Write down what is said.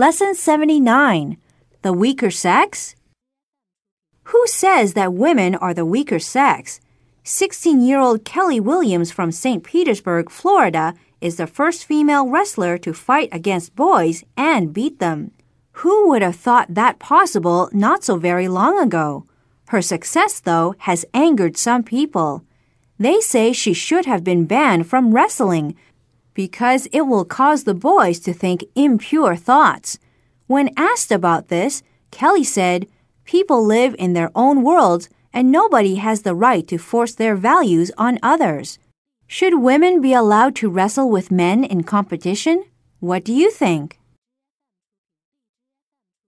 Lesson 79 The Weaker Sex? Who says that women are the weaker sex? 16 year old Kelly Williams from St. Petersburg, Florida, is the first female wrestler to fight against boys and beat them. Who would have thought that possible not so very long ago? Her success, though, has angered some people. They say she should have been banned from wrestling because it will cause the boys to think impure thoughts. When asked about this, Kelly said, People live in their own worlds and nobody has the right to force their values on others. Should women be allowed to wrestle with men in competition? What do you think?